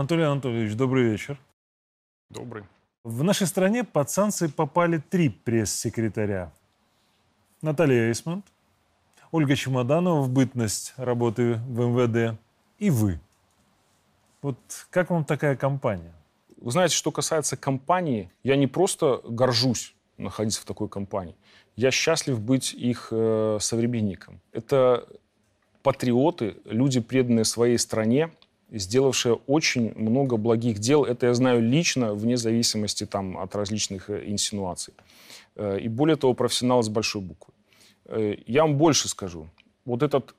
Анатолий Анатольевич, добрый вечер. Добрый. В нашей стране под санкции попали три пресс-секретаря. Наталья Эйсмонт, Ольга Чемоданова в бытность работы в МВД и вы. Вот как вам такая компания? Вы знаете, что касается компании, я не просто горжусь находиться в такой компании, я счастлив быть их э, современником. Это патриоты, люди, преданные своей стране, сделавшие очень много благих дел. Это я знаю лично, вне зависимости там, от различных э, инсинуаций. Э, и более того, профессионал с большой буквы. Э, я вам больше скажу. Вот этот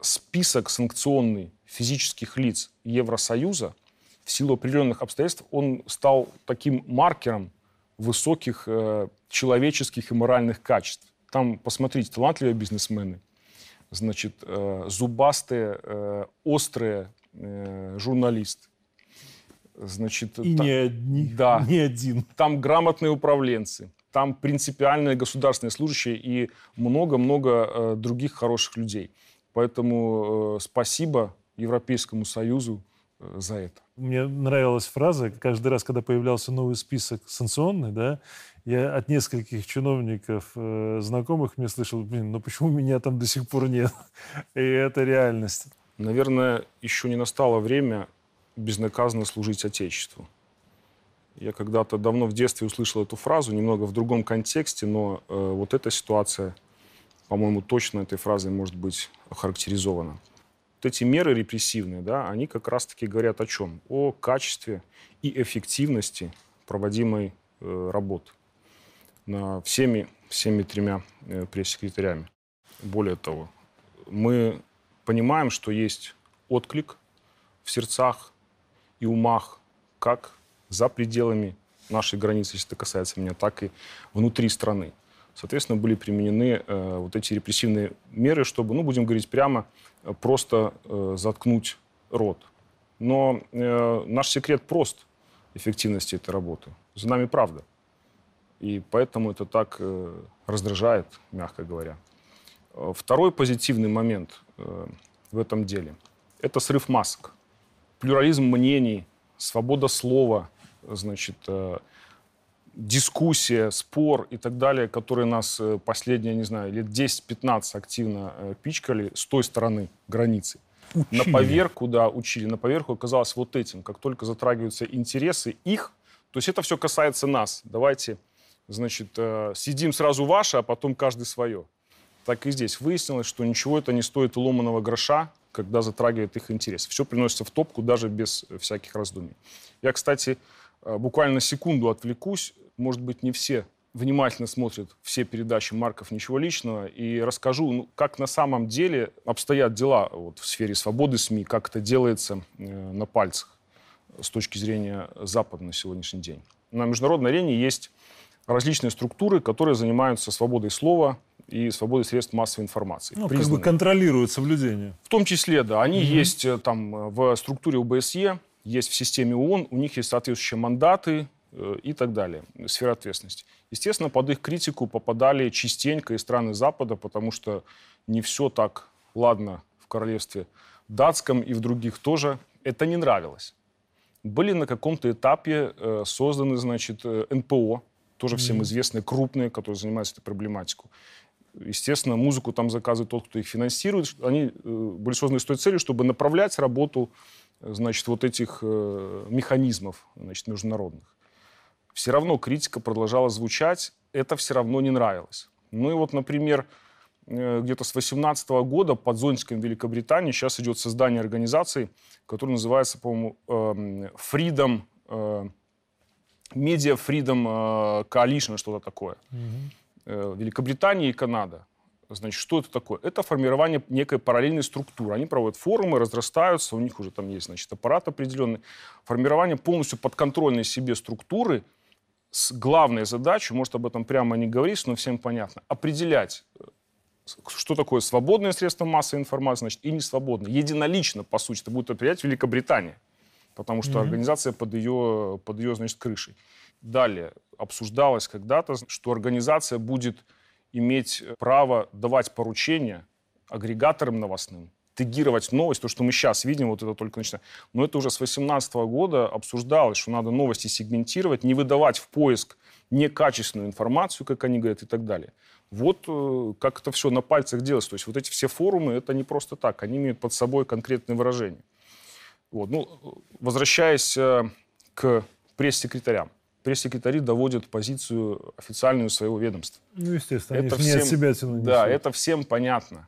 список санкционный физических лиц Евросоюза в силу определенных обстоятельств, он стал таким маркером высоких человеческих и моральных качеств. Там, посмотрите, талантливые бизнесмены, значит, зубастые, острые э, журналисты. Значит, и там, не одни, да, не один. Там грамотные управленцы, там принципиальные государственные служащие и много-много э, других хороших людей. Поэтому э, спасибо Европейскому Союзу э, за это. Мне нравилась фраза, каждый раз, когда появлялся новый список санкционный, да, я от нескольких чиновников, э, знакомых, мне слышал, блин, ну почему меня там до сих пор нет? И это реальность. Наверное, еще не настало время безнаказанно служить Отечеству. Я когда-то давно в детстве услышал эту фразу, немного в другом контексте, но э, вот эта ситуация, по-моему, точно этой фразой может быть охарактеризована. Вот эти меры репрессивные, да, они как раз-таки говорят о чем? О качестве и эффективности проводимой э, работы на всеми, всеми тремя э, пресс-секретарями. Более того, мы понимаем, что есть отклик в сердцах и умах как за пределами нашей границы, если это касается меня, так и внутри страны. Соответственно, были применены э, вот эти репрессивные меры, чтобы, ну, будем говорить прямо, э, просто э, заткнуть рот. Но э, наш секрет прост эффективности этой работы. За нами правда. И поэтому это так э, раздражает, мягко говоря. Э, второй позитивный момент в этом деле – это срыв масок. Плюрализм мнений, свобода слова, значит, э, дискуссия, спор и так далее, которые нас э, последние, не знаю, лет 10-15 активно э, пичкали с той стороны границы. Учили. На поверку, да, учили. На поверку оказалось вот этим. Как только затрагиваются интересы их, то есть это все касается нас. Давайте, значит, э, сидим сразу ваше, а потом каждый свое. Так и здесь. Выяснилось, что ничего это не стоит ломаного гроша, когда затрагивает их интерес. Все приносится в топку даже без всяких раздумий. Я, кстати, Э, буквально секунду отвлекусь. Может быть, не все внимательно смотрят все передачи Марков «Ничего личного» и расскажу, ну, как на самом деле обстоят дела вот, в сфере свободы СМИ, как это делается э, на пальцах с точки зрения Запада на сегодняшний день. На международной арене есть различные структуры, которые занимаются свободой слова и свободой средств массовой информации. Ну, как бы контролируют соблюдение. В том числе, да. Они угу. есть э, там в структуре ОБСЕ, есть в системе ООН, у них есть соответствующие мандаты э, и так далее, сфера ответственности. Естественно, под их критику попадали частенько и страны Запада, потому что не все так ладно в королевстве датском и в других тоже. Это не нравилось. Были на каком-то этапе э, созданы, значит, э, НПО, тоже всем известные, крупные, которые занимаются этой проблематикой. Естественно, музыку там заказывает тот, кто их финансирует. Они были созданы с той целью, чтобы направлять работу значит, вот этих э, механизмов значит, международных. Все равно критика продолжала звучать, это все равно не нравилось. Ну и вот, например, э, где-то с 18 года под зонтиком Великобритании сейчас идет создание организации, которая называется, по-моему, эм, Freedom, э, Media Freedom Coalition, что-то такое. Угу. Великобритания и Канада. Значит, что это такое? Это формирование некой параллельной структуры. Они проводят форумы, разрастаются, у них уже там есть, значит, аппарат определенный. Формирование полностью подконтрольной себе структуры с главной задачей, может, об этом прямо не говорить, но всем понятно, определять, э, что такое свободное средство массовой информации, значит, и несвободное. Единолично, по сути, это будет определять Великобритания, потому что mm-hmm. организация под ее, под ее, значит, крышей. Далее обсуждалось когда-то, что организация будет иметь право давать поручения агрегаторам новостным тегировать новость, то, что мы сейчас видим, вот это только начинает. Но это уже с 2018 года обсуждалось, что надо новости сегментировать, не выдавать в поиск некачественную информацию, как они говорят, и так далее. Вот э, как это все на пальцах делается. То есть вот эти все форумы, это не просто так, они имеют под собой конкретные выражения. Вот. Ну, возвращаясь э, к пресс-секретарям. Пресс-секретари доводят позицию официальную своего ведомства. Ну, естественно, это они всем, не от себя тянут. Да, это всем понятно.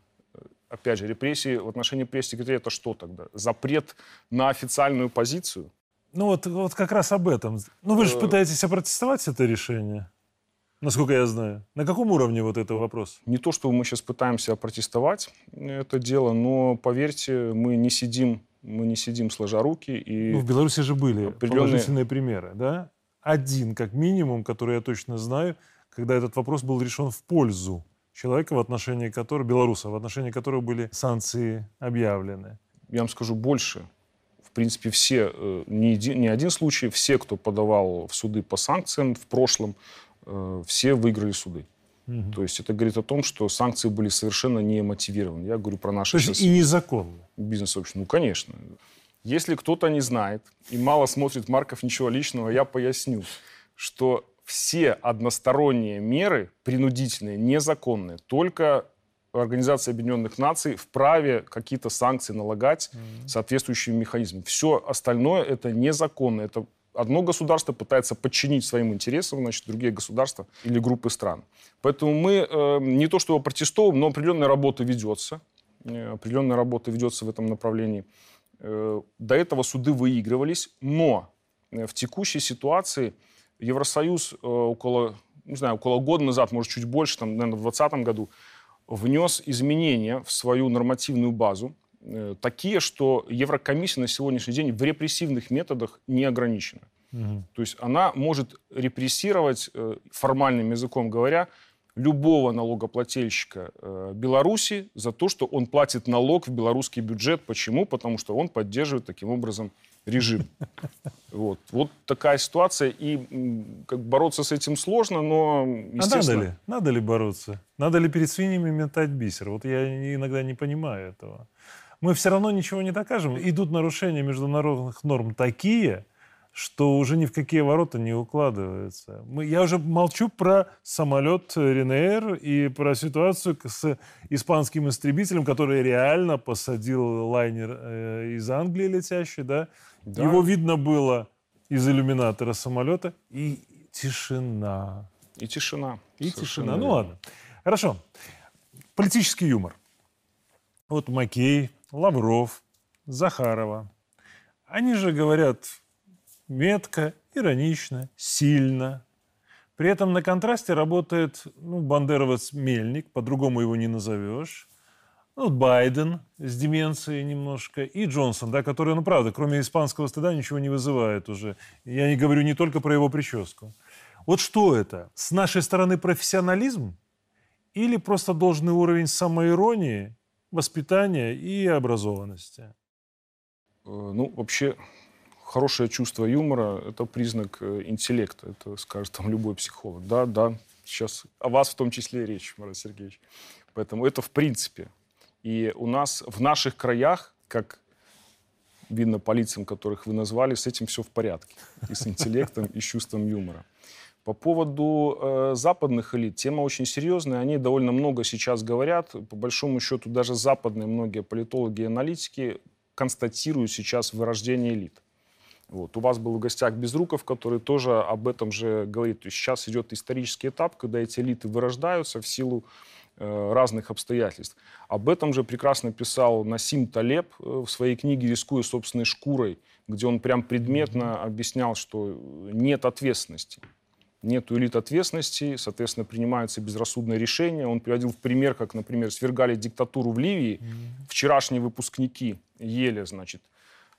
Опять же, репрессии в отношении пресс-секретаря это что тогда? Запрет на официальную позицию? Ну вот, вот как раз об этом. Ну вы же э, пытаетесь опротестовать это решение, насколько я знаю. На каком уровне вот это вопрос? Не то, что мы сейчас пытаемся опротестовать это дело, но поверьте, мы не сидим, мы не сидим сложа руки. И ну, в Беларуси же были определенные... положительные примеры, да? Один, как минимум, который я точно знаю, когда этот вопрос был решен в пользу человека, в отношении которого, белоруса, в отношении которого были санкции объявлены. Я вам скажу больше в принципе, все, э, не один, не один случай, все, кто подавал в суды по санкциям в прошлом, э, все выиграли суды. Угу. То есть это говорит о том, что санкции были совершенно не мотивированы. Я говорю про наши... То есть и незаконно? Бизнес-сообщество. Ну, конечно. Если кто-то не знает и мало смотрит Марков ничего личного, я поясню, что все односторонние меры, принудительные, незаконные, только Организация Объединенных Наций вправе какие-то санкции налагать mm-hmm. соответствующим механизмом. Все остальное это незаконно. Это одно государство пытается подчинить своим интересам, значит, другие государства или группы стран. Поэтому мы э, не то что протестуем, но определенная работа ведется. Э, определенная работа ведется в этом направлении. Э, до этого суды выигрывались, но э, в текущей ситуации Евросоюз э, около, не знаю, около года назад, может, чуть больше, там, наверное, в 2020 году, внес изменения в свою нормативную базу, такие, что Еврокомиссия на сегодняшний день в репрессивных методах не ограничена. Угу. То есть она может репрессировать, формальным языком говоря, любого налогоплательщика э, Беларуси за то, что он платит налог в белорусский бюджет. Почему? Потому что он поддерживает таким образом режим. Вот, вот такая ситуация, и как бороться с этим сложно, но естественно... А надо ли? Надо ли бороться? Надо ли перед свиньями метать бисер? Вот я иногда не понимаю этого. Мы все равно ничего не докажем. Идут нарушения международных норм такие, что уже ни в какие ворота не укладывается. Мы, я уже молчу про самолет Ренейр и про ситуацию с испанским истребителем, который реально посадил лайнер э, из Англии летящий, да? да. Его видно было из иллюминатора самолета. И тишина. И тишина. И тишина. Ну ладно. Хорошо. Политический юмор. Вот Макей, Лавров, Захарова. Они же говорят метко, иронично, сильно. При этом на контрасте работает ну, бандеровец-мельник, по-другому его не назовешь. Ну, Байден с деменцией немножко, и Джонсон, да, который, ну, правда, кроме испанского стыда ничего не вызывает уже. Я не говорю не только про его прическу. Вот что это? С нашей стороны профессионализм или просто должный уровень самоиронии, воспитания и образованности? Э, ну, вообще, хорошее чувство юмора – это признак э, интеллекта, это скажет там любой психолог. Да, да, сейчас о вас в том числе речь, Марат Сергеевич. Поэтому это в принципе. И у нас в наших краях, как видно по лицам, которых вы назвали, с этим все в порядке. И с интеллектом, и с чувством юмора. По поводу э, западных элит, тема очень серьезная. Они довольно много сейчас говорят. По большому счету, даже западные многие политологи и аналитики констатируют сейчас вырождение элит. Вот. У вас был в гостях Безруков, который тоже об этом же говорит. То есть сейчас идет исторический этап, когда эти элиты вырождаются в силу э, разных обстоятельств. Об этом же прекрасно писал Насим Талеб э, в своей книге «Рискуя собственной шкурой», где он прям предметно объяснял, что нет ответственности. Нет элит ответственности, соответственно, принимаются безрассудные решения. Он приводил в пример, как, например, свергали диктатуру в Ливии. Вчерашние выпускники ели, значит,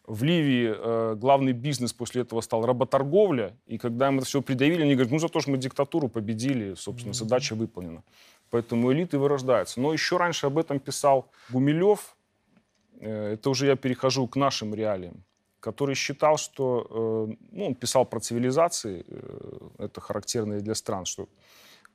в Ливии э, главный бизнес после этого стал работорговля, и когда им это все придавили, они говорят, ну за то, что мы диктатуру победили, собственно, задача выполнена. Поэтому элиты вырождаются. Но еще раньше об этом писал Гумилев, э, это уже я перехожу к нашим реалиям, который считал, что, э, ну, он писал про цивилизации, э, это характерно и для стран, что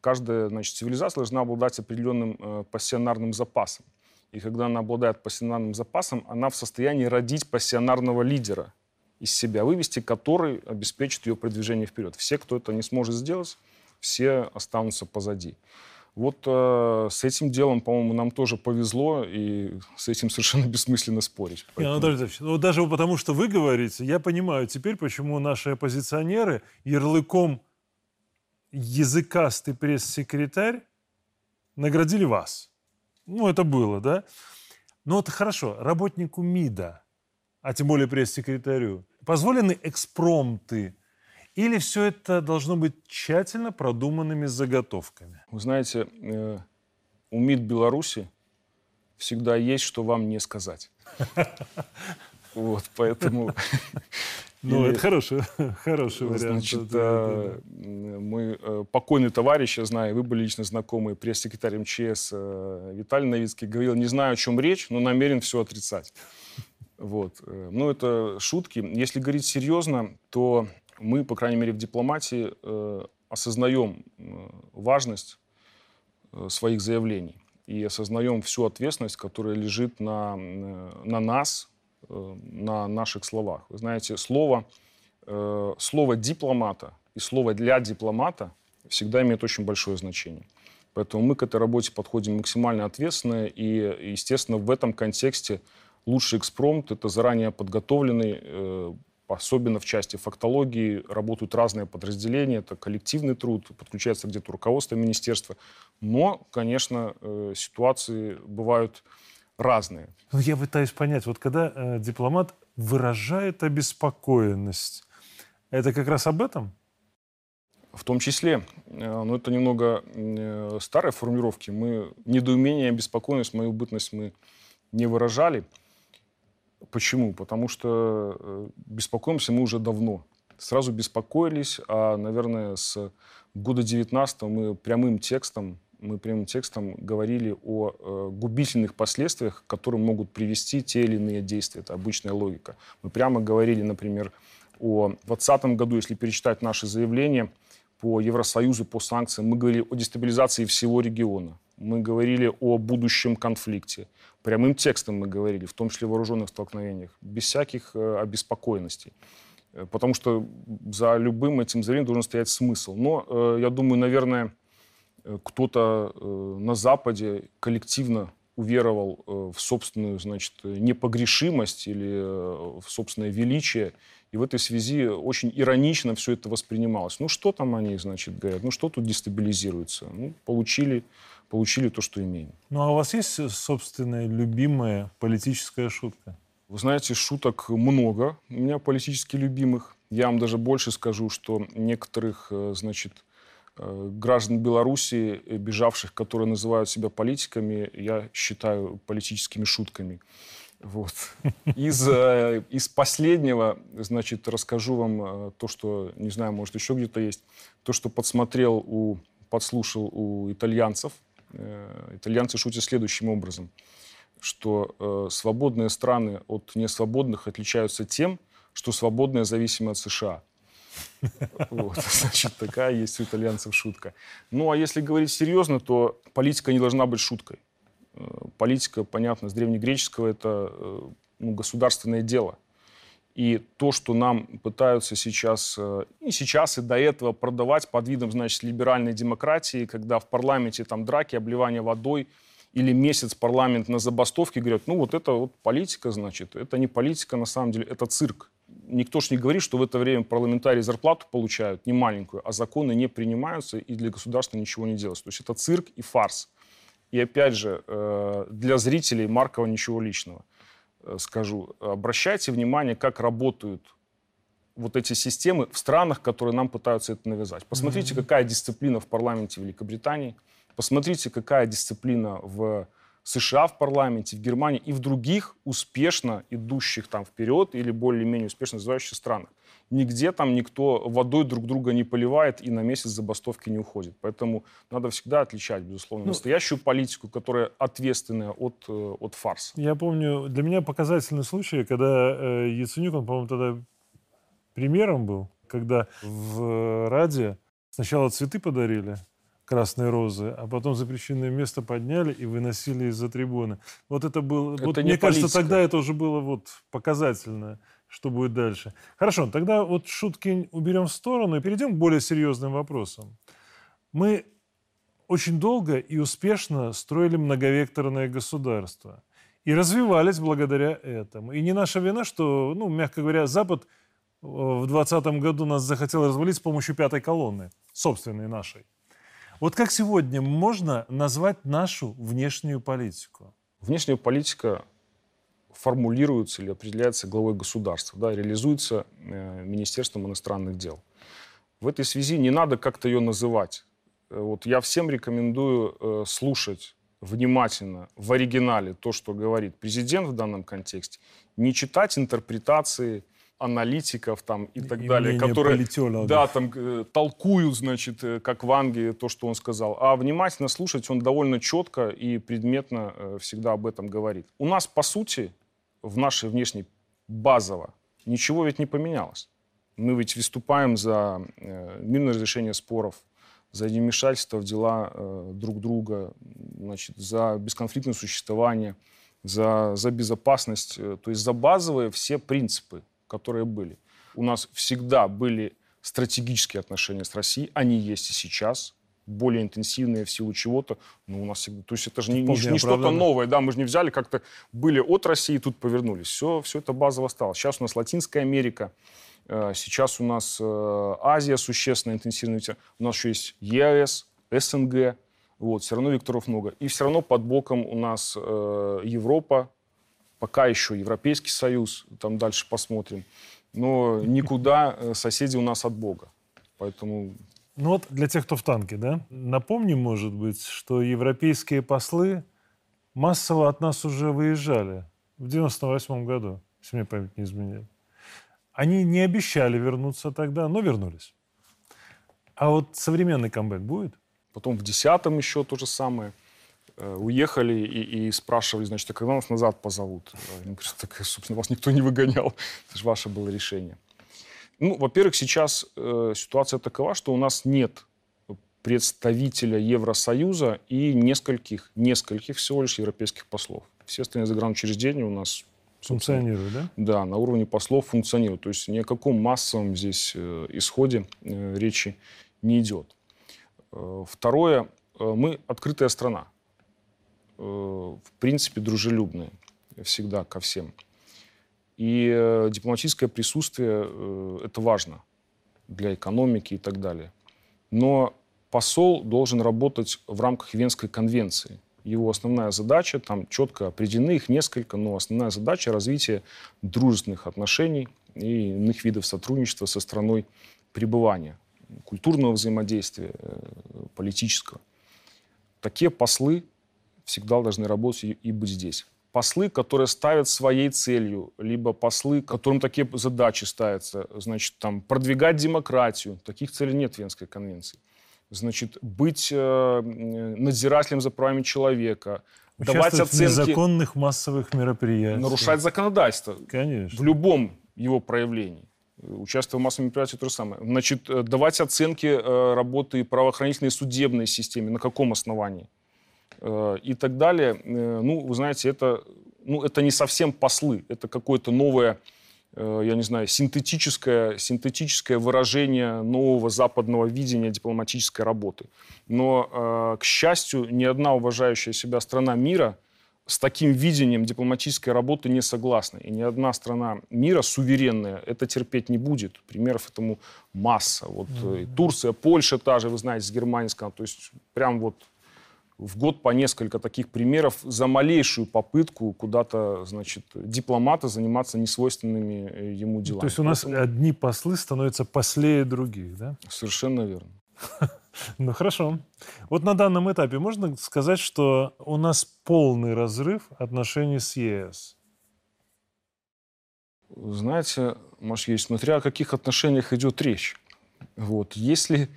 каждая значит, цивилизация должна обладать определенным э, пассионарным запасом. И когда она обладает пассионарным запасом, она в состоянии родить пассионарного лидера из себя, вывести который обеспечит ее продвижение вперед. Все, кто это не сможет сделать, все останутся позади. Вот э, с этим делом, по-моему, нам тоже повезло, и с этим совершенно бессмысленно спорить. Поэтому... Не, ну, ну, даже потому, что вы говорите, я понимаю теперь, почему наши оппозиционеры ярлыком языкастый пресс-секретарь наградили вас. Ну, это было, да? Ну, это хорошо. Работнику МИДа, а тем более пресс-секретарю, позволены экспромты или все это должно быть тщательно продуманными заготовками? Вы знаете, э, у МИД Беларуси всегда есть, что вам не сказать. Вот, поэтому... Ну, это хороший, хороший вариант. Значит, э, мой э, покойный товарищ, я знаю, вы были лично знакомы, пресс-секретарь МЧС Виталий Новицкий, говорил, не знаю, о чем речь, но намерен все отрицать. Вот. Ну, это шутки. Если говорить серьезно, то мы, по крайней мере, в дипломатии э, осознаем э, важность э, своих заявлений и осознаем всю ответственность, которая лежит на, э, на нас, э, на наших словах. Вы знаете, слово, э, слово дипломата и слово для дипломата всегда имеет очень большое значение. Поэтому мы к этой работе подходим максимально ответственно, и, естественно, в этом контексте лучший экспромт — это заранее подготовленный, э, особенно в части фактологии, работают разные подразделения, это коллективный труд, подключается где-то руководство министерства. Но, конечно, э, ситуации бывают разные. Ну, я пытаюсь понять, вот когда э, дипломат выражает обеспокоенность, это как раз об этом? В том числе, э, но это немного э, старые формулировки. Мы недоумение, обеспокоенность, мою бытность мы не выражали. Почему? Потому что э, беспокоимся мы уже давно. Сразу беспокоились, а, наверное, с года 19 мы прямым текстом, мы прямым текстом говорили о э, губительных последствиях, к которым могут привести те или иные действия. Это обычная логика. Мы прямо говорили, например, о 2020 году, если перечитать наши заявления по Евросоюзу, по санкциям, мы говорили о дестабилизации всего региона. Мы говорили о будущем конфликте. Прямым текстом мы говорили, в том числе в вооруженных столкновениях, без всяких э, обеспокоенностей. Э, потому что за любым этим заявлением должен стоять смысл. Но э, я думаю, наверное, кто-то э, на Западе коллективно уверовал э, в собственную, значит, непогрешимость или э, в собственное величие. И в этой связи очень иронично все это воспринималось. Ну, что там они, значит, говорят? Ну, что тут дестабилизируется? Ну, получили получили то, что имеем. Ну а у вас есть собственная любимая политическая шутка? Вы знаете, шуток много у меня политически любимых. Я вам даже больше скажу, что некоторых, э, значит, э, граждан Беларуси, э, бежавших, которые называют себя политиками, я считаю политическими шутками. Вот. Из, из последнего, значит, расскажу вам то, что, не знаю, может, еще где-то есть, то, что подсмотрел у, подслушал у итальянцев, Э, итальянцы шутят следующим образом, что э, свободные страны от несвободных отличаются тем, что свободные зависимы от США. Вот, значит, такая есть у итальянцев шутка. Ну, а если говорить серьезно, то политика не должна быть шуткой. Э, политика, понятно, с древнегреческого это э, ну, государственное дело. И то, что нам пытаются сейчас, э, и сейчас, и до этого продавать под видом, значит, либеральной демократии, когда в парламенте там драки, обливание водой, или месяц парламент на забастовке, говорят, ну вот это вот политика, значит. Это не политика, на самом деле, это цирк. Никто ж не говорит, что в это время парламентарии зарплату получают, не маленькую, а законы не принимаются, и для государства ничего не делается. То есть это цирк и фарс. И опять же, э, для зрителей Маркова ничего личного. Э, скажу, обращайте внимание, как работают вот эти системы в странах, которые нам пытаются это навязать. Посмотрите, mm-hmm. какая дисциплина в парламенте Великобритании, посмотрите, какая дисциплина в США в парламенте, в Германии и в других успешно идущих там вперед или более-менее успешно развивающихся странах. Нигде там никто водой друг друга не поливает и на месяц забастовки не уходит. Поэтому надо всегда отличать, безусловно, ну, настоящую политику, которая ответственная от, э, от фарса. Я помню, для меня показательный случай, когда э, Яценюк, он, по-моему, тогда премьером был, когда в Раде сначала цветы подарили, красные розы, а потом запрещенное место подняли и выносили из-за трибуны. Вот это было... Это вот, не мне кажется, политика. тогда это уже было вот показательно, что будет дальше. Хорошо, тогда вот шутки уберем в сторону и перейдем к более серьезным вопросам. Мы очень долго и успешно строили многовекторное государство. И развивались благодаря этому. И не наша вина, что, ну, мягко говоря, Запад э, в 2020 году нас захотел развалить с помощью пятой колонны, собственной нашей. Вот как сегодня можно назвать нашу внешнюю политику? Внешняя политика формулируется или определяется главой государства, да, реализуется э, Министерством иностранных дел. В этой связи не надо как-то ее называть. Э, Вот я всем рекомендую э, слушать внимательно в оригинале то, что говорит президент в данном контексте, не читать интерпретации аналитиков там и так И далее, которые политологов. да, там э, толкуют, значит, э, как в Англии то, что он сказал, а внимательно слушать он довольно четко и предметно э, всегда об этом говорит. У нас, по сути, в нашей внешней базово ничего ведь не поменялось. Мы ведь выступаем за мирное разрешение споров, за невмешательство в дела друг друга, значит, за бесконфликтное существование, за, за безопасность, то есть за базовые все принципы, которые были. У нас всегда были стратегические отношения с Россией, они есть и сейчас, более интенсивные в силу чего-то, но у нас всегда... То есть это же не, не- не что-то новое, да, мы же не взяли, как-то были от России, тут повернулись. Все, все это базово стало. Сейчас у нас Латинская Америка, э, сейчас у нас э, Азия существенно интенсивно. У нас еще есть ЕАЭС, СНГ, вот, все равно векторов много. И все равно под боком у нас э, Европа, пока еще Европейский Союз, там дальше посмотрим. Но никуда э, соседи у нас от Бога. Поэтому Ну вот для тех, кто в танке, да? Напомним, может быть, что европейские послы массово от нас уже выезжали в 98 году, если мне память не изменяет. Они не обещали вернуться тогда, но вернулись. А вот современный камбэк будет? Потом в десятом еще то же самое. Э, Уехали и, и спрашивали, значит, а когда нас назад позовут? А Они говорят, так, собственно, вас никто не выгонял. Это же ваше было решение. Ну, во-первых, сейчас э, ситуация такова, что у нас нет представителя Евросоюза и нескольких, нескольких всего лишь европейских послов. Все остальные загранучреждения у нас собственно, Функционирует, да? да, на уровне послов функционирует. То есть ни о каком массовом здесь э, исходе э, речи не идет. Э, Второе, э, мы открытая страна. Э, В принципе, дружелюбная всегда ко всем. И э, дипломатическое присутствие э, это важно для экономики и так далее. Но посол должен работать в рамках Венской конвенции. Его основная задача, там четко определены их несколько, но основная задача развитие дружественных отношений и иных видов сотрудничества со страной пребывания, культурного взаимодействия, политического. Такие послы всегда должны работать и, быть здесь. Послы, которые ставят своей целью, либо послы, которым такие задачи ставятся, значит, там, продвигать демократию, таких целей нет в Венской конвенции. Значит, быть э, надзирателем за правами человека, давать в оценки, незаконных массовых мероприятиях. нарушать законодательство Конечно. в любом его проявлении. Участвовать в массовом мероприятии то же самое. Значит, э, давать оценки э, работы правоохранительной и судебной системе, на каком основании и так далее. Э, Ну, вы знаете, это, ну, это не совсем послы, это какое-то новое, э, я не знаю, синтетическое, синтетическое выражение нового западного видения дипломатической работы. Но, э, к счастью, ни одна уважающая себя страна мира с таким видением дипломатической работы не согласна. И ни одна страна мира суверенная это терпеть не будет. Примеров этому масса. Вот э, и Турция, Польша та же, вы знаете, с Германией. То есть прям вот в год по несколько таких примеров за малейшую попытку куда-то, значит, дипломата заниматься несвойственными э, ему делами. То есть у нас Поэтому- одни послы становятся послее других, да? Совершенно верно. Ну хорошо. Вот на данном этапе можно сказать, что у нас полный разрыв отношений с ЕС. Знаете, Маш, есть, смотря о каких отношениях идет речь. Вот. Если,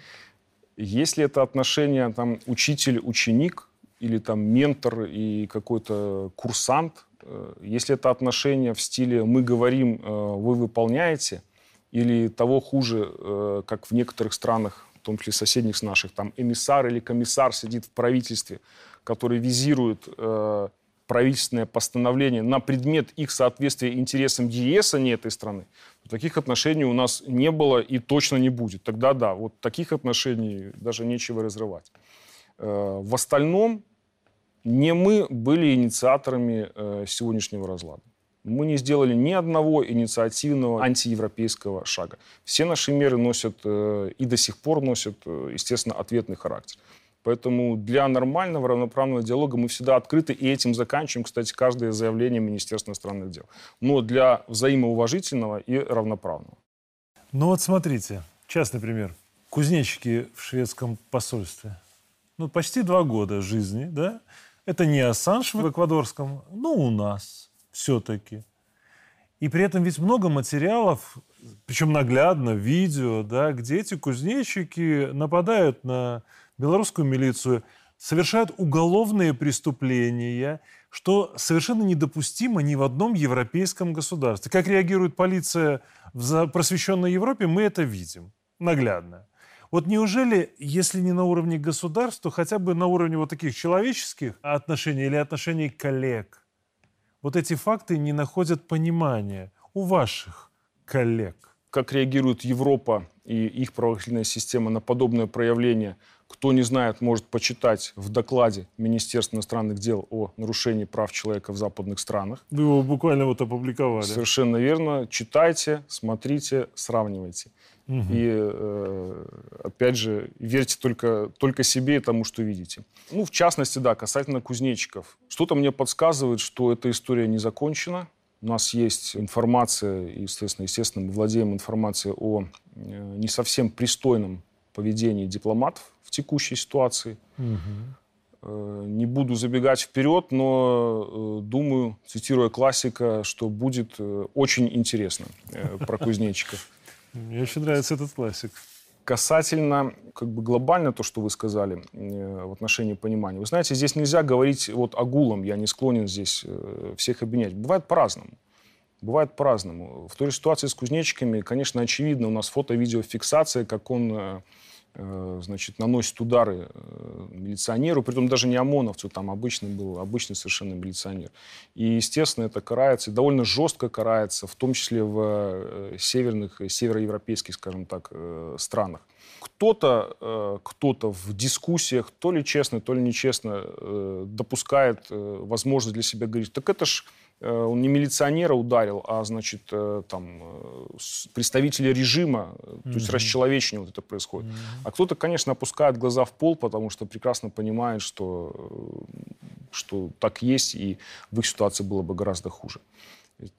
если это отношение там, учитель-ученик или там ментор и какой-то курсант, э, если это отношение в стиле «мы говорим, э, вы выполняете», или того хуже, э, как в некоторых странах, том числе соседних с наших, там эмиссар или комиссар сидит в правительстве, который визирует правительственное постановление на предмет их соответствия интересам ЕС, а не этой страны, таких отношений у нас не было и точно не будет. Тогда да, вот таких отношений даже нечего разрывать. Э, в остальном не мы были инициаторами э, сегодняшнего разлада. Мы не сделали ни одного инициативного антиевропейского шага. Все наши меры носят э, и до сих пор носят, естественно, ответный характер. Поэтому для нормального, равноправного диалога мы всегда открыты, и этим заканчиваем, кстати, каждое заявление Министерства иностранных дел. Но для взаимоуважительного и равноправного. Ну вот смотрите, частный пример. Кузнечики в шведском посольстве. Ну, почти два года жизни, да? Это не Ассанж в эквадорском, но у нас все-таки. И при этом ведь много материалов, причем наглядно, видео, да, где эти кузнечики нападают на белорусскую милицию, совершают уголовные преступления, что совершенно недопустимо ни в одном европейском государстве. Как реагирует полиция в просвещенной Европе, мы это видим наглядно. Вот неужели, если не на уровне государств, то хотя бы на уровне вот таких человеческих отношений или отношений коллег, вот эти факты не находят понимания у ваших коллег? Как реагирует Европа и их правоохранительная система на подобное проявление – кто не знает, может почитать в докладе Министерства иностранных дел о нарушении прав человека в западных странах. Вы его буквально вот опубликовали. Совершенно верно. Читайте, смотрите, сравнивайте. Угу. И, э, опять же, верьте только, только себе и тому, что видите. Ну, в частности, да, касательно кузнечиков. Что-то мне подсказывает, что эта история не закончена. У нас есть информация, и, естественно, естественно, мы владеем информацией о э, не совсем пристойном поведении дипломатов в текущей ситуации. Угу. Не буду забегать вперед, но э, думаю, цитируя классика, что будет э, очень интересно про кузнечиков. Мне очень нравится этот классик. Касательно как бы глобально то, что вы сказали в отношении понимания. Вы знаете, здесь нельзя говорить вот огулом, я не склонен здесь всех обвинять. Бывает по-разному. Бывает по-разному. В той же ситуации с кузнечиками, конечно, очевидно, у нас фото-видеофиксация, как он Э, значит, наносит удары э, милиционеру, притом даже не ОМОНовцу, там обычный был, обычный совершенно милиционер. И, естественно, это карается, довольно жестко карается, в том числе в э, северных, североевропейских, скажем так, странах. Кто-то кто в дискуссиях, то ли честно, то ли нечестно, допускает возможность для себя говорить, так это ж Э, он не милиционера ударил, а, значит, э, там, э, представителя режима, mm-hmm. то есть расчеловечение вот это происходит. Mm-hmm. А кто-то, конечно, опускает глаза в пол, потому что прекрасно понимает, что, что так есть, и в их ситуации было бы гораздо хуже.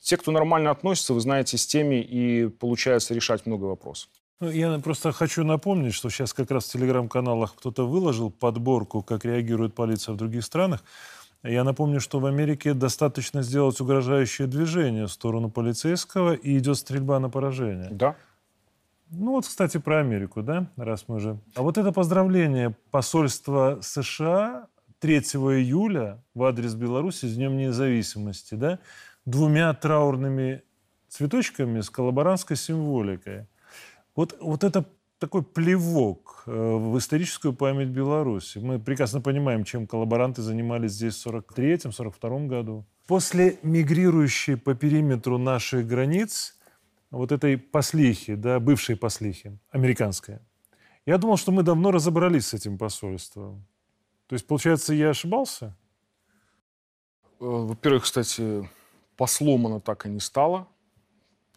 Те, кто нормально относится, вы знаете, с теми и получается решать много вопросов. Ну, я просто хочу напомнить, что сейчас как раз в телеграм-каналах кто-то выложил подборку, как реагирует полиция в других странах. Я напомню, что в Америке достаточно сделать угрожающее движение в сторону полицейского, и идет стрельба на поражение. Да. Ну вот, кстати, про Америку, да, раз мы же... А вот это поздравление посольства США 3 июля в адрес Беларуси с Днем независимости, да, двумя траурными цветочками с коллаборантской символикой. Вот, вот это такой плевок э, в историческую память Беларуси. Мы прекрасно понимаем, чем коллаборанты занимались здесь в 1943-1942 году. После мигрирующей по периметру наших границ вот этой послихи, да, бывшей послихи, американской, я думал, что мы давно разобрались с этим посольством. То есть, получается, я ошибался? Э, во-первых, кстати, послом она так и не стала.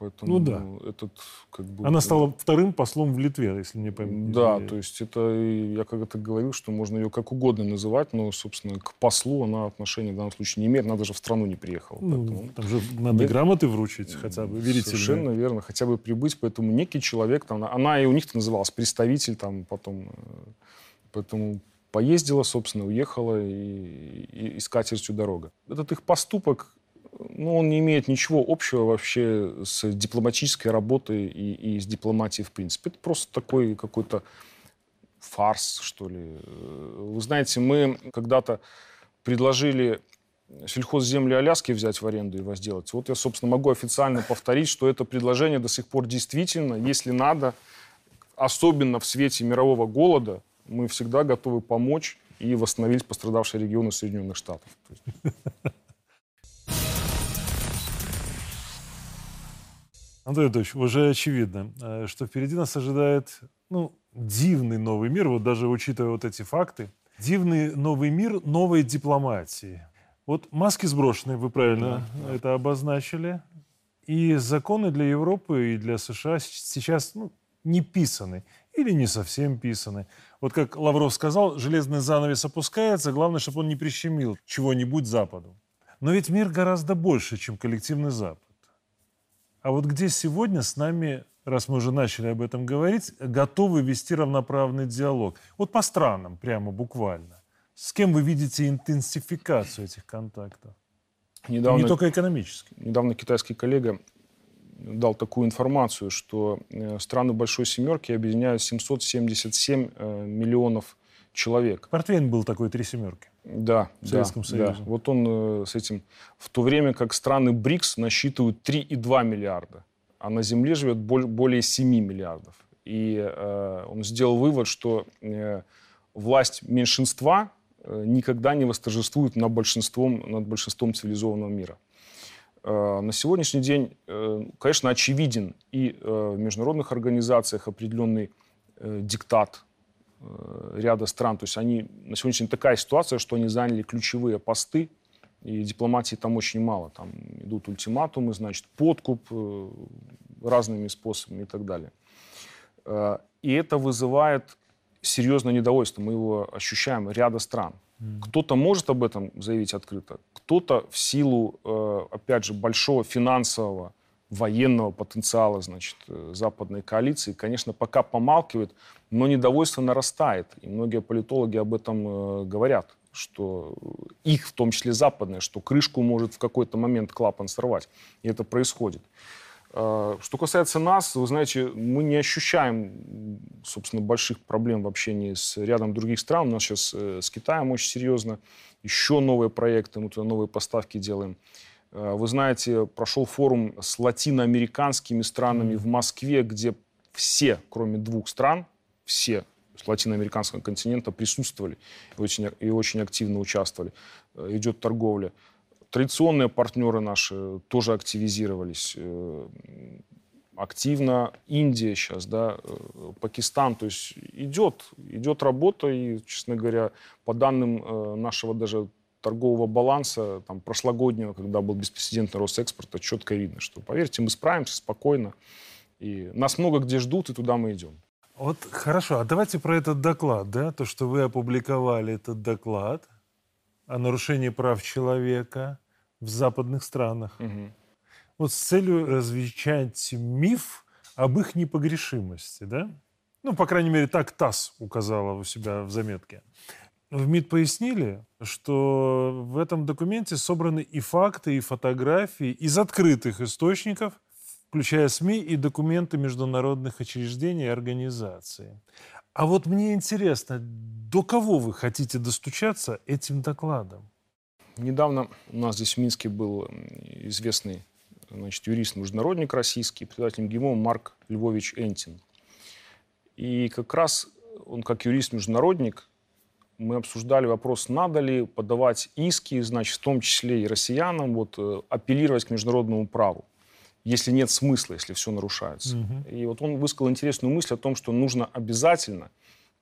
Поэтому ну да. Этот, как бы, Она стала вторым послом в Литве, если не помню. Да, то есть это, я когда-то говорил, что можно ее как угодно называть, но, собственно, к послу она отношения в данном случае не имеет, она даже в страну не приехала. Ну, поэтому... Там же надо грамоты вручить хотя бы, верительные. Совершенно верно, хотя бы прибыть, поэтому некий человек, там, она и у них называлась представитель, там, потом, э, поэтому поездила, собственно, уехала и, и, и с катертью дорога. Этот их поступок ну, он не имеет ничего общего вообще с дипломатической работой и, и с дипломатией в принципе. Это просто такой какой-то фарс, что ли. Вы знаете, мы когда-то предложили сельхозземли Аляски взять в аренду и возделать. Вот я, собственно, могу официально повторить, что это предложение до сих пор действительно, если надо, особенно в свете мирового голода, мы всегда готовы помочь и восстановить пострадавшие регионы Соединенных Штатов. Андрей Анатольевич, уже очевидно, э, что впереди нас ожидает ну, дивный новый мир, вот даже учитывая вот эти факты, дивный новый мир новой дипломатии. Вот маски сброшены, вы правильно да, это обозначили. И законы для Европы и для США сейчас ну, не писаны или не совсем писаны. Вот как Лавров сказал, железный занавес опускается, главное, чтобы он не прищемил чего-нибудь Западу. Но ведь мир гораздо больше, чем коллективный Запад. А вот где сегодня с нами, раз мы уже начали об этом говорить, готовы вести равноправный диалог? Вот по странам, прямо буквально. С кем вы видите интенсификацию этих контактов? Недавно, не только экономически. Недавно китайский коллега дал такую информацию, что э, страны Большой Семерки объединяют 777 э, миллионов человек. Портвейн был такой «Три семерки». Да, в Советском да, Союзе. Да. Вот он э, с этим... В то время как страны БРИКС насчитывают 3,2 миллиарда, а на Земле живет более 7 миллиардов. И э, он сделал вывод, что э, власть меньшинства э, никогда не восторжествует над большинством, над большинством цивилизованного мира. Э, на сегодняшний день, э, конечно, очевиден и э, в международных организациях определенный диктат ряда стран. То есть они на сегодняшний день такая ситуация, что они заняли ключевые посты, и дипломатии там очень мало. Там идут ультиматумы, значит, подкуп разными способами и так далее. И это вызывает серьезное недовольство. Мы его ощущаем ряда стран. Кто-то может об этом заявить открыто, кто-то в силу, э, опять же, большого финансового, военного потенциала, значит, э, западной коалиции, конечно, пока помалкивает, но недовольство нарастает. И многие политологи об этом э, говорят, что их, в том числе западные, что крышку может в какой-то момент клапан сорвать. И это происходит. Что касается нас, вы знаете, мы не ощущаем, собственно, больших проблем в общении с рядом других стран. У нас сейчас э, с Китаем очень серьезно. Еще новые проекты, мы туда новые поставки делаем. А, вы знаете, прошел форум с латиноамериканскими странами в Москве, где все, кроме двух стран, все с латиноамериканского континента присутствовали и очень, и очень активно участвовали. Э, идет торговля. Традиционные партнеры наши тоже активизировались э, активно. Индия сейчас, да, э, Пакистан. То есть идет, идет работа. И, честно говоря, по данным э, нашего даже торгового баланса, там, прошлогоднего, когда был беспрецедентный рост экспорта, четко видно, что, поверьте, мы справимся спокойно. И нас много где ждут, и туда мы идем. Вот хорошо, а давайте про этот доклад, да, то, что вы опубликовали этот доклад о нарушении прав человека в западных странах. Угу. Вот с целью развенчать миф об их непогрешимости, да? Ну, по крайней мере, так ТАСС указала у себя в заметке. В МИД пояснили, что в этом документе собраны и факты, и фотографии из открытых источников, включая СМИ и документы международных учреждений и организаций. А вот мне интересно, до кого вы хотите достучаться этим докладом? Недавно у нас здесь в Минске был известный значит, юрист-международник российский, председатель МГИМО Марк Львович Энтин. И как раз он как юрист-международник, мы обсуждали вопрос, надо ли подавать иски, значит, в том числе и россиянам, вот, э, апеллировать к международному праву, если нет смысла, если все нарушается. Угу. И вот он высказал интересную мысль о том, что нужно обязательно,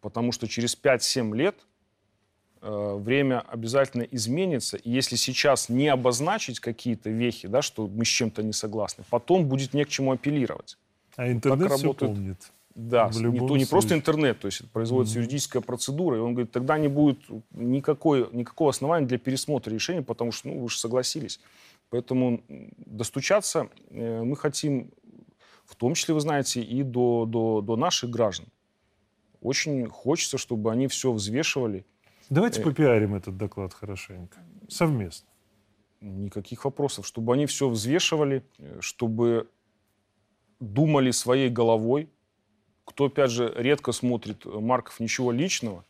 потому что через 5-7 лет Э, время обязательно изменится. И если сейчас не обозначить какие-то вехи, да, что мы с чем-то не согласны, потом будет не к чему апеллировать. А интернет так все работает. помнит. Да, не, то, не просто интернет, то есть производится mm-hmm. юридическая процедура, и он говорит, тогда не будет никакой, никакого основания для пересмотра решения, потому что ну, вы же согласились. Поэтому достучаться э, мы хотим, в том числе, вы знаете, и до, до, до наших граждан. Очень хочется, чтобы они все взвешивали, Давайте э, попиарим этот доклад хорошенько. Совместно. Никаких вопросов. Чтобы они все взвешивали, э, чтобы думали своей головой. Кто, опять же, редко смотрит э, Марков «Ничего личного».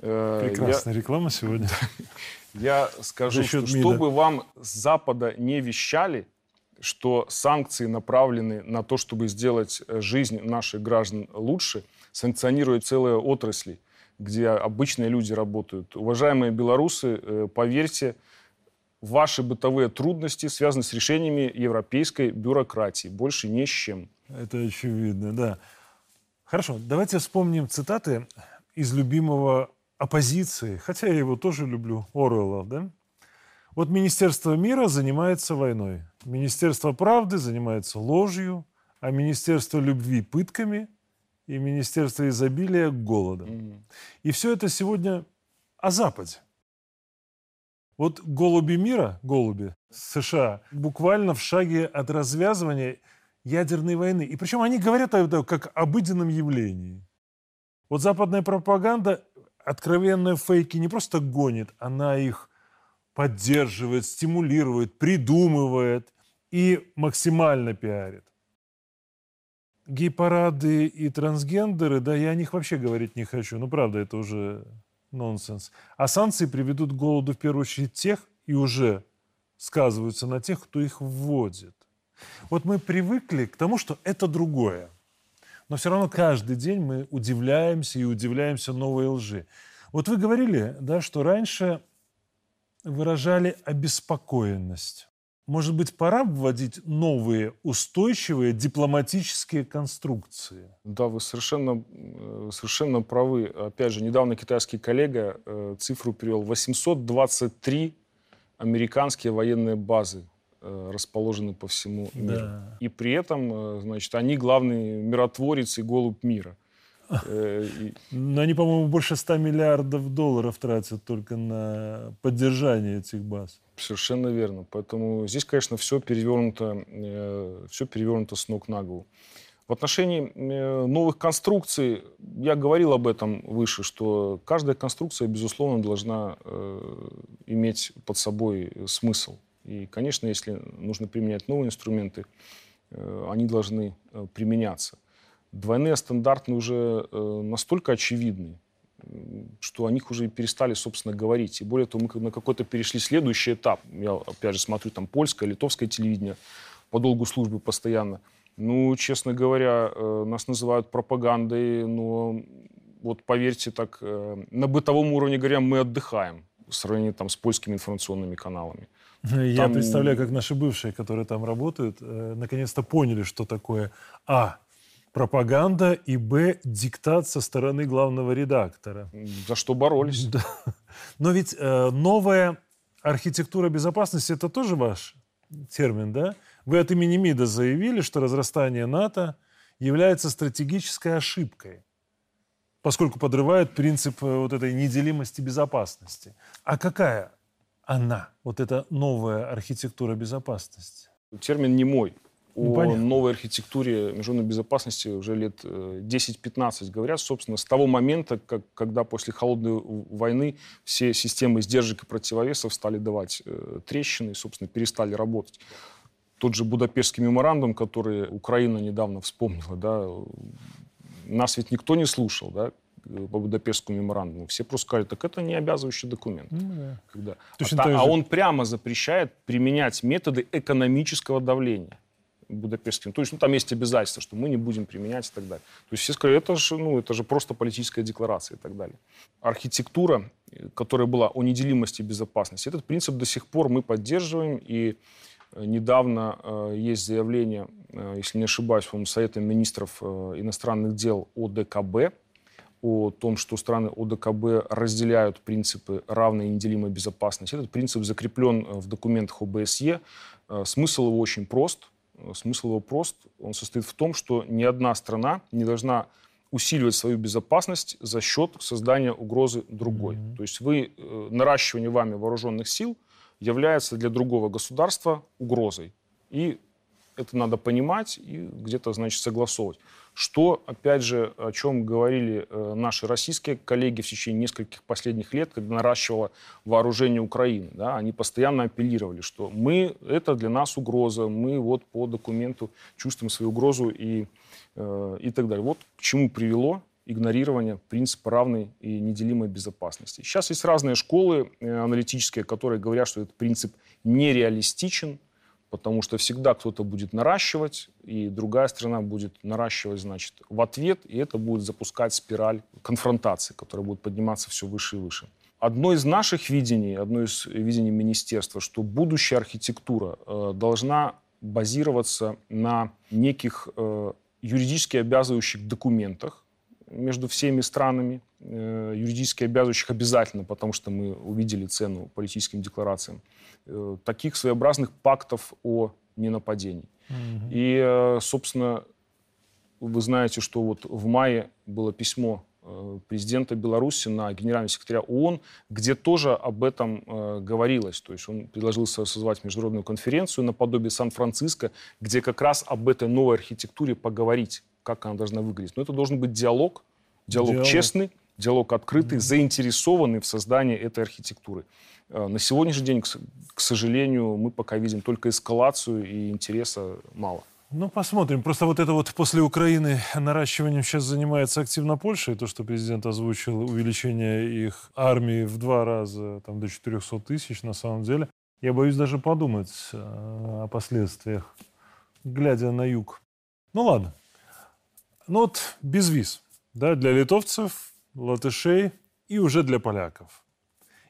Прекрасная я, реклама сегодня. Я скажу, что чтобы вам с Запада не вещали, что санкции направлены на то, чтобы сделать жизнь наших граждан лучше, санкционирует целые отрасли, где обычные люди работают. Уважаемые белорусы, э, поверьте, ваши бытовые трудности связаны с решениями европейской бюрократии. Больше ни с чем. Это очевидно, да. Хорошо, давайте вспомним цитаты из любимого оппозиции, хотя я его тоже люблю, Оруэлла, да? Вот Министерство мира занимается войной, Министерство правды занимается ложью, а Министерство любви – пытками, и Министерство изобилия – голодом. Mm-hmm. И все это сегодня о Западе. Вот голуби мира, голуби США, буквально в шаге от развязывания ядерной войны. И причем они говорят о этом как обыденном явлении. Вот западная пропаганда откровенные фейки не просто гонит, она их поддерживает, стимулирует, придумывает и максимально пиарит. Гей-парады и трансгендеры, да, я о них вообще говорить не хочу. Ну, правда, это уже нонсенс. А санкции приведут к голоду в первую очередь тех, и уже сказываются на тех, кто их вводит. Вот мы привыкли к тому, что это другое. Но все равно каждый день мы удивляемся и удивляемся новой лжи. Вот вы говорили, да, что раньше выражали обеспокоенность. Может быть, пора вводить новые устойчивые дипломатические конструкции? Да, вы совершенно, э, совершенно правы. Опять же, недавно китайский коллега э, цифру привел. 823 американские военные базы расположены по всему миру. Да. И при этом, значит, они главный миротворец и голубь мира – Э, Но они, по-моему, больше 100 миллиардов долларов тратят только на поддержание этих баз. Совершенно верно. Поэтому здесь, конечно, все перевернуто, э, все перевернуто с ног на голову. В отношении э, новых конструкций, я говорил об этом выше, что каждая конструкция, безусловно, должна иметь под собой смысл. И, конечно, если нужно применять новые инструменты, они должны применяться двойные стандарты уже э, настолько очевидны, что о них уже перестали, собственно, говорить. И более того, мы на какой-то перешли следующий этап. Я, опять же, смотрю там польское, литовское телевидение по долгу службы постоянно. Ну, честно говоря, э, нас называют пропагандой, но вот поверьте, так, э, на бытовом уровне говоря, мы отдыхаем в сравнении там, с польскими информационными каналами. Я там... представляю, как наши бывшие, которые там работают, наконец-то поняли, что такое А пропаганда и, б, диктат со стороны главного редактора. За что боролись. Да. Но ведь э, новая архитектура безопасности – это тоже ваш термин, да? Вы от имени МИДа заявили, что разрастание НАТО является стратегической ошибкой, поскольку подрывает принцип э, вот этой неделимости безопасности. А какая она, вот эта новая архитектура безопасности? Термин не мой ну, о понятно. новой архитектуре международной безопасности уже лет 10-15 э, говорят. Собственно, с того момента, как, когда после холодной войны все системы сдержек и противовесов стали давать э, трещины и, собственно, перестали работать. Тот же Будапештский меморандум, который Украина недавно вспомнила, да, нас ведь никто не слушал, да, по Будапештскому меморандуму. Все просто сказали, так это не обязывающий документ. Ну, да. Когда... А, а он прямо запрещает применять методы экономического давления будапештским. То есть ну, там есть обязательства, что мы не будем применять и так далее. То есть все сказали, это же, ну, это же просто политическая декларация и так далее. Архитектура, которая была о неделимости безопасности, этот принцип до сих пор мы поддерживаем. И э, недавно э, есть заявление, э, если не ошибаюсь, по Совета министров э, иностранных дел ОДКБ, о том, что страны ОДКБ разделяют принципы равной и неделимой безопасности. Этот принцип закреплен в документах ОБСЕ. Э, смысл его очень прост. Э, смысл его прост. Он состоит в том, что ни одна страна не должна усиливать свою безопасность за счет создания угрозы другой. Mm-hmm. То есть вы, э, наращивание вами вооруженных сил является для другого государства угрозой. И это надо понимать и где-то, значит, согласовывать. Что, опять же, о чем говорили э, наши российские коллеги в течение нескольких последних лет, когда наращивало вооружение Украины. Да, они постоянно апеллировали, что мы, это для нас угроза, мы вот по документу чувствуем свою угрозу и, э, и так далее. Вот к чему привело игнорирование принципа равной и неделимой безопасности. Сейчас есть разные школы э, аналитические, которые говорят, что этот принцип нереалистичен, потому что всегда кто-то будет наращивать, и другая страна будет наращивать, значит, в ответ, и это будет запускать спираль конфронтации, которая будет подниматься все выше и выше. Одно из наших видений, одно из видений министерства, что будущая архитектура э, должна базироваться на неких э, юридически обязывающих документах между всеми странами, э, юридически обязывающих обязательно, потому что мы увидели цену политическим декларациям, э, таких своеобразных пактов о ненападении. Mm-hmm. И, э, собственно, вы знаете, что вот в мае было письмо президента Беларуси на генерального секретаря ООН, где тоже об этом э, говорилось. То есть он предложил созвать международную конференцию наподобие Сан-Франциско, где как раз об этой новой архитектуре поговорить, как она должна выглядеть. Но это должен быть диалог, диалог, диалог. честный, диалог открытый, mm-hmm. заинтересованный в создании этой архитектуры. Э, на сегодняшний день, к сожалению, мы пока видим только эскалацию и интереса мало. Ну, посмотрим. Просто вот это вот после Украины наращиванием сейчас занимается активно Польша. И то, что президент озвучил увеличение их армии в два раза, там, до 400 тысяч, на самом деле. Я боюсь даже подумать э, о последствиях, глядя на юг. Ну, ладно. Ну, вот без виз. Да, для литовцев, латышей и уже для поляков.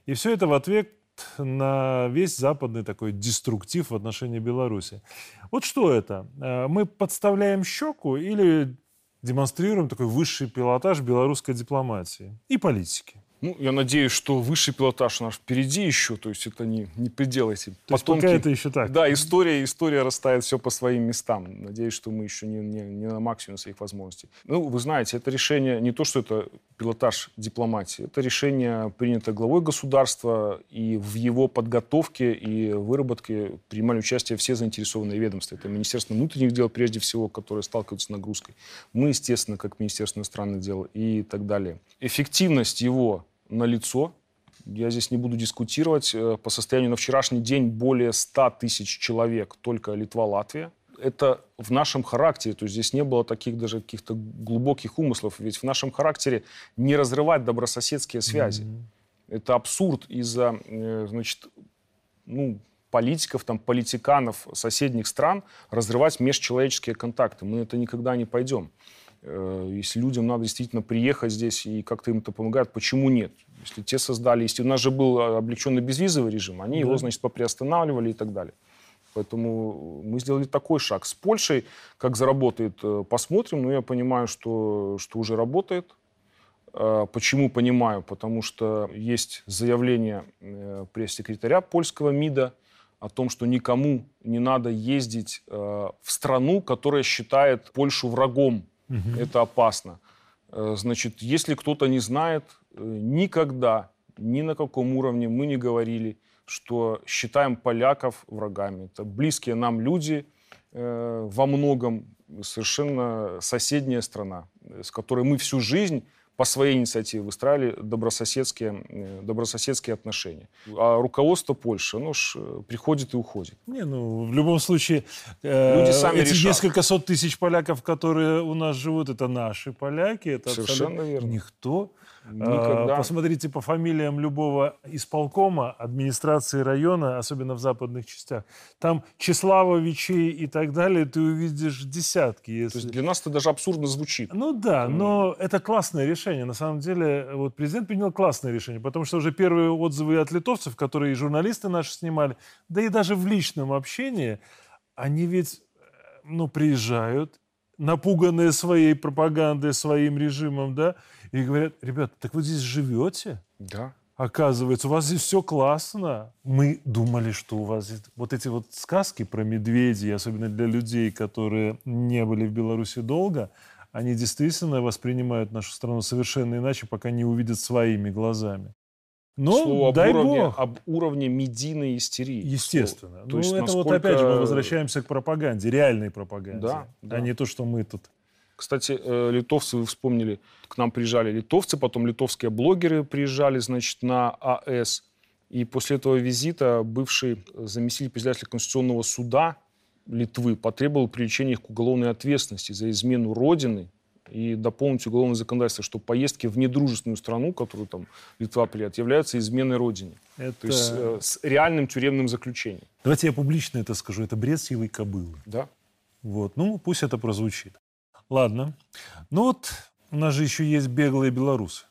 И все это в ответ на весь западный такой деструктив в отношении Беларуси. Вот что это? Э, мы подставляем щеку или демонстрируем такой высший пилотаж белорусской дипломатии и политики? Ну, я надеюсь, что высший пилотаж наш впереди еще, то есть это не, не предел эти то потомки. пока это еще так. Да, история, история расставит все по своим местам. Надеюсь, что мы еще не, не, не на максимум своих возможностей. Ну, вы знаете, это решение, не то, что это пилотаж дипломатии, это решение принято главой государства, и в его подготовке и выработке принимали участие все заинтересованные ведомства. Это Министерство внутренних дел, прежде всего, которое сталкивается с нагрузкой. Мы, естественно, как Министерство иностранных дел и так далее. Эффективность его на лицо. Я здесь не буду дискутировать. Э, по состоянию на вчерашний день более 100 тысяч человек только Литва, Латвия. Это в нашем характере, то есть здесь не было таких даже каких-то глубоких умыслов, ведь в нашем характере не разрывать добрососедские связи. Mm-hmm. Это абсурд из-за, э, значит, ну, политиков, там, политиканов соседних стран разрывать межчеловеческие контакты. Мы это никогда не пойдем. Э, если людям надо действительно приехать здесь и как-то им это помогает, почему нет? Если те создали, если у нас же был э, облегченный безвизовый режим, они да. его, значит, поприостанавливали и так далее. Поэтому мы сделали такой шаг. С Польшей, как заработает, э, посмотрим. Но я понимаю, что, что уже работает. Почему понимаю? Потому что есть заявление пресс-секретаря польского МИДа о том, что никому не надо ездить в страну, которая считает Польшу врагом Угу. Это опасно. Э, значит, если кто-то не знает, э, никогда, ни на каком уровне мы не говорили, что считаем поляков врагами. Это близкие нам люди, э, во многом совершенно соседняя страна, с которой мы всю жизнь по своей инициативе выстраивали добрососедские, э, добрососедские отношения. А руководство Польши, оно ж э, приходит и уходит. Не, ну, в любом случае, э, Люди сами эти решат. несколько сот тысяч поляков, которые у нас живут, это наши поляки. Это Совершенно верно. Никто Никогда. Посмотрите по фамилиям любого исполкома, администрации района, особенно в западных частях. Там Числавовичей и так далее ты увидишь десятки. Если... То есть для нас это даже абсурдно звучит. Ну да, но это классное решение. На самом деле, вот президент принял классное решение, потому что уже первые отзывы от литовцев, которые и журналисты наши снимали, да и даже в личном общении, они ведь ну, приезжают, напуганные своей пропагандой, своим режимом, да, и говорят, ребята, так вы здесь живете? Да. Оказывается, у вас здесь все классно. Мы думали, что у вас вот эти вот сказки про медведей, особенно для людей, которые не были в Беларуси долго, они действительно воспринимают нашу страну совершенно иначе, пока не увидят своими глазами. Но Слово дай об уровне, бог. об уровне медийной истерии. Естественно. Слово. Ну, есть, это насколько... вот опять же мы возвращаемся к пропаганде, реальной пропаганде, да, да. а не то, что мы тут кстати, э, литовцы, вы вспомнили, к нам приезжали литовцы, потом литовские блогеры приезжали, значит, на АЭС. И после этого визита бывший заместитель председателя Конституционного суда Литвы потребовал привлечения их к уголовной ответственности за измену Родины и дополнить уголовное законодательство, что поездки в недружественную страну, которую там Литва прият, являются изменой родине. Это... То есть э, с реальным тюремным заключением. Давайте я публично это скажу. Это бред сивой кобылы. Да. Вот. Ну, пусть это прозвучит. Ладно. Ну вот у нас же еще есть беглые белорусы,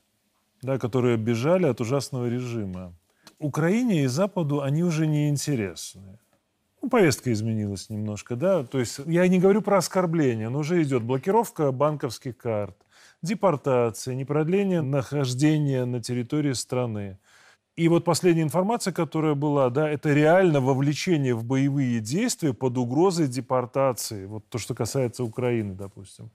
да, которые бежали от ужасного режима. Украине и Западу они уже не интересны. Ну, повестка изменилась немножко, да. То есть я не говорю про оскорбление, но уже идет блокировка банковских карт, депортация, непродление нахождения на территории страны. И вот последняя информация, которая была, да, это реально вовлечение в боевые действия под угрозой депортации. Вот то, что касается Украины, допустим.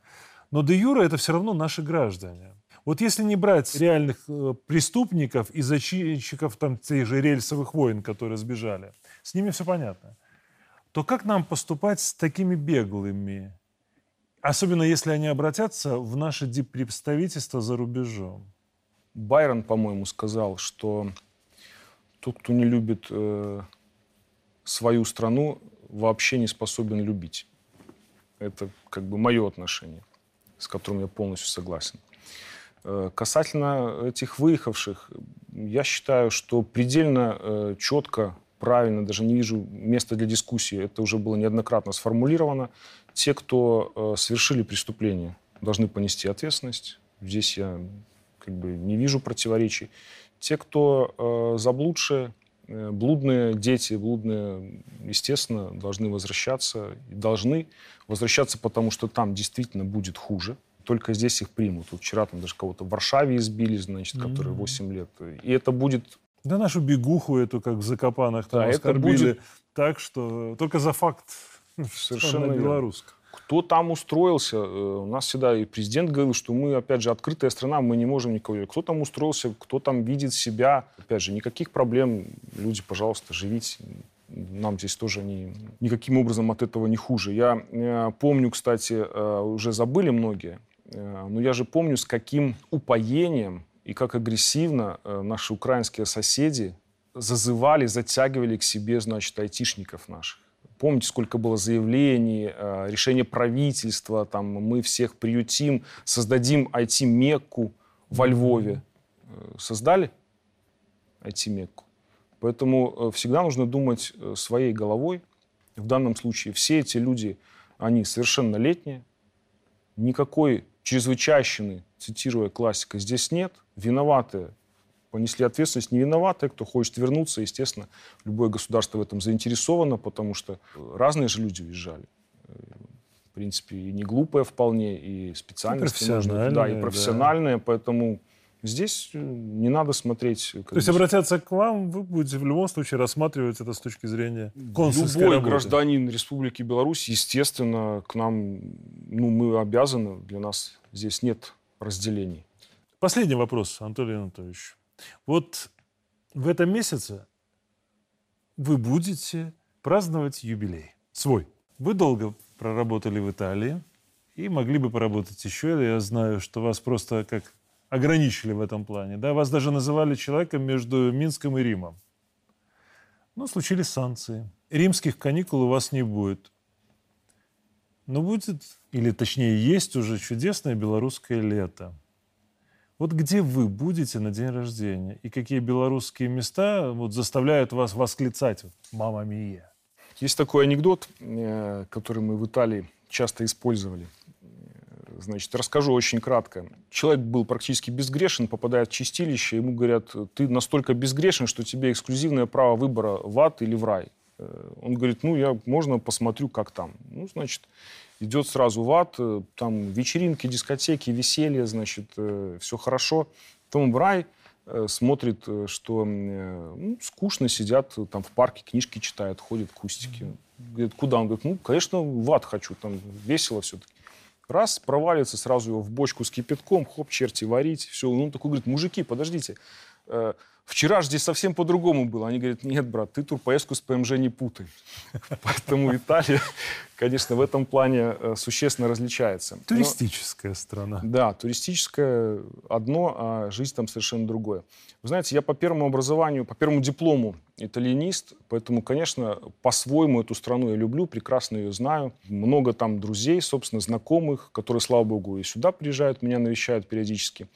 Но де юра это все равно наши граждане. Вот если не брать реальных э, преступников и зачинщиков там тех же рельсовых войн, которые сбежали, с ними все понятно то как нам поступать с такими беглыми? Особенно если они обратятся в наше диппредставительство за рубежом. Байрон, по-моему, сказал, что тот, кто не любит э, свою страну, вообще не способен любить. Это как бы мое отношение, с которым я полностью согласен. Э, касательно этих выехавших, я считаю, что предельно э, четко правильно, даже не вижу места для дискуссии. Это уже было неоднократно сформулировано. Те, кто э, совершили преступление, должны понести ответственность. Здесь я как бы не вижу противоречий. Те, кто э, заблудшие, э, блудные дети, блудные, естественно, должны возвращаться. И должны возвращаться, потому что там действительно будет хуже. Только здесь их примут. Вот вчера там даже кого-то в Варшаве избили, значит, mm-hmm. который 8 лет. И это будет да нашу бегуху эту, как в Закопанах, там да, оскорбили это будет... так, что только за факт совершенно белорусская. Кто там устроился? Э, у нас всегда и президент говорил, что мы, опять же, открытая страна, мы не можем никого... Кто там устроился, кто там видит себя? Опять же, никаких проблем. Люди, пожалуйста, живите. Нам здесь тоже не, никаким образом от этого не хуже. Я э, помню, кстати, э, уже забыли многие, но я же помню, с каким упоением и как агрессивно наши украинские соседи зазывали, затягивали к себе, значит, айтишников наших. Помните, сколько было заявлений, э, решение правительства, там, мы всех приютим, создадим IT-мекку во Львове. Э, создали IT-мекку? Поэтому всегда нужно думать своей головой. В данном случае все эти люди, они совершеннолетние, никакой чрезвычайщины, цитируя классика, здесь нет. Виноватые понесли ответственность, не виноватые, кто хочет вернуться, естественно, любое государство в этом заинтересовано, потому что разные же люди уезжали. В принципе, и не глупые вполне, и специальности. И профессиональные. Да, и профессиональные, да. поэтому Здесь э, не надо смотреть... То есть обратятся к вам, вы будете в любом случае рассматривать это с точки зрения консульской Любой работы. гражданин Республики Беларусь, естественно, к нам, ну, мы обязаны, для нас здесь нет разделений. Последний вопрос, Анатолий Анатольевич. Вот в этом месяце вы будете праздновать юбилей свой. Вы долго проработали в Италии и могли бы поработать еще. Я знаю, что вас просто как ограничили в этом плане. Да? Вас даже называли человеком между Минском и Римом. Но случились санкции. Римских каникул у вас не будет. Но будет, или точнее есть уже чудесное белорусское лето. Вот где вы будете на день рождения? И какие белорусские места вот, заставляют вас восклицать «Мама Мия»? Есть такой анекдот, э, который мы в Италии часто использовали – Значит, расскажу очень кратко. Человек был практически безгрешен, попадает в чистилище, ему говорят, ты настолько безгрешен, что тебе эксклюзивное право выбора в ад или в рай. Э, он говорит, ну, я, можно посмотрю, как там. Ну, значит, идет сразу в ад, э, там вечеринки, дискотеки, веселье, значит, э, все хорошо. Потом в рай смотрит, что ну, скучно сидят там в парке, книжки читают, ходят кустики. Говорит, куда? Он говорит, ну, конечно, в ад хочу, там весело все-таки. Раз, проваливается сразу его в бочку с кипятком, хоп, черти, варить, все. Он такой говорит, мужики, подождите, Вчера же здесь совсем по-другому было. Они говорят, нет, брат, ты турпоездку с ПМЖ не путай. Поэтому Италия, конечно, в этом плане э, существенно различается. Туристическая страна. Да, туристическая одно, а жизнь там совершенно другое. Вы знаете, я по первому образованию, по первому диплому итальянист, поэтому, конечно, по-своему эту страну я люблю, прекрасно ее знаю. Много там друзей, собственно, знакомых, которые, слава богу, и сюда приезжают, меня навещают периодически.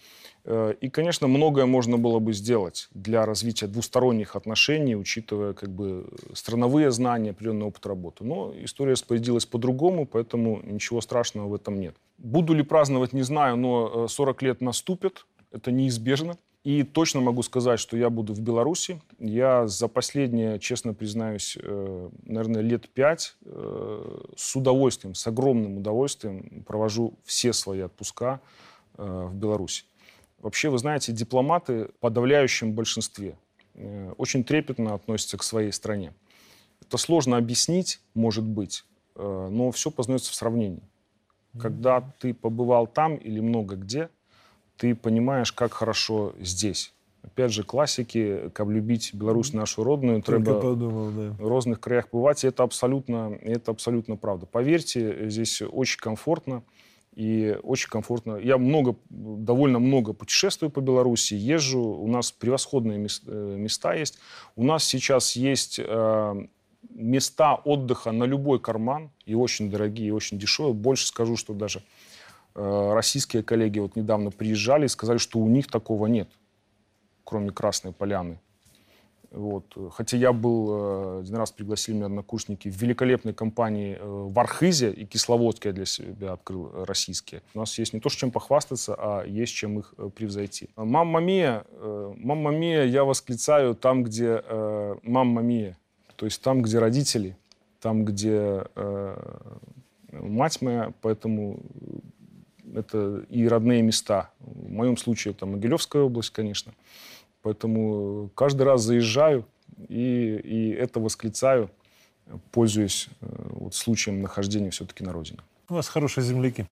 Э, и, конечно, многое можно было бы сделать для развития двусторонних отношений, учитывая как бы страновые знания, определенный опыт работы. Но история распорядилась по-другому, поэтому ничего страшного в этом нет. Буду ли праздновать, не знаю, но 40 э, лет наступит, это неизбежно. И точно могу сказать, что я буду в Беларуси. Я за последние, честно признаюсь, э, наверное, лет пять с удовольствием, с огромным удовольствием провожу все свои отпуска в Беларуси. Вообще, вы знаете, дипломаты в подавляющем большинстве э, очень трепетно относятся к своей стране. Это сложно объяснить, может быть, э, но все познается в сравнении. Когда ты побывал там или много где, ты понимаешь, как хорошо здесь. Опять же, классики, как любить Беларусь нашу родную, треба подумал, да. в разных краях бывать, и это абсолютно, это абсолютно правда. Поверьте, здесь очень комфортно и очень комфортно. Я много, довольно много путешествую по Беларуси, езжу, у нас превосходные э, места есть. У нас сейчас есть э, места отдыха на любой карман, и очень дорогие, и очень дешевые. Больше скажу, что даже э, российские коллеги вот недавно приезжали и сказали, что у них такого нет, кроме Красной Поляны. Вот. Хотя я был, э, один раз пригласили меня однокурсники в великолепной компании э, в Архизе и Кисловодске я для себя открыл э, российские. У нас есть не то, чем похвастаться, а есть чем их превзойти. «Мамма мия», «Мамма мия» я восклицаю там, где «Мамма мия», то есть там, где родители, там, где мать моя, поэтому это и родные места. В моем случае это Могилевская область, конечно. Поэтому каждый раз заезжаю и, и это восклицаю, пользуясь э, вот, случаем нахождения все-таки на родине. У вас хорошие земляки.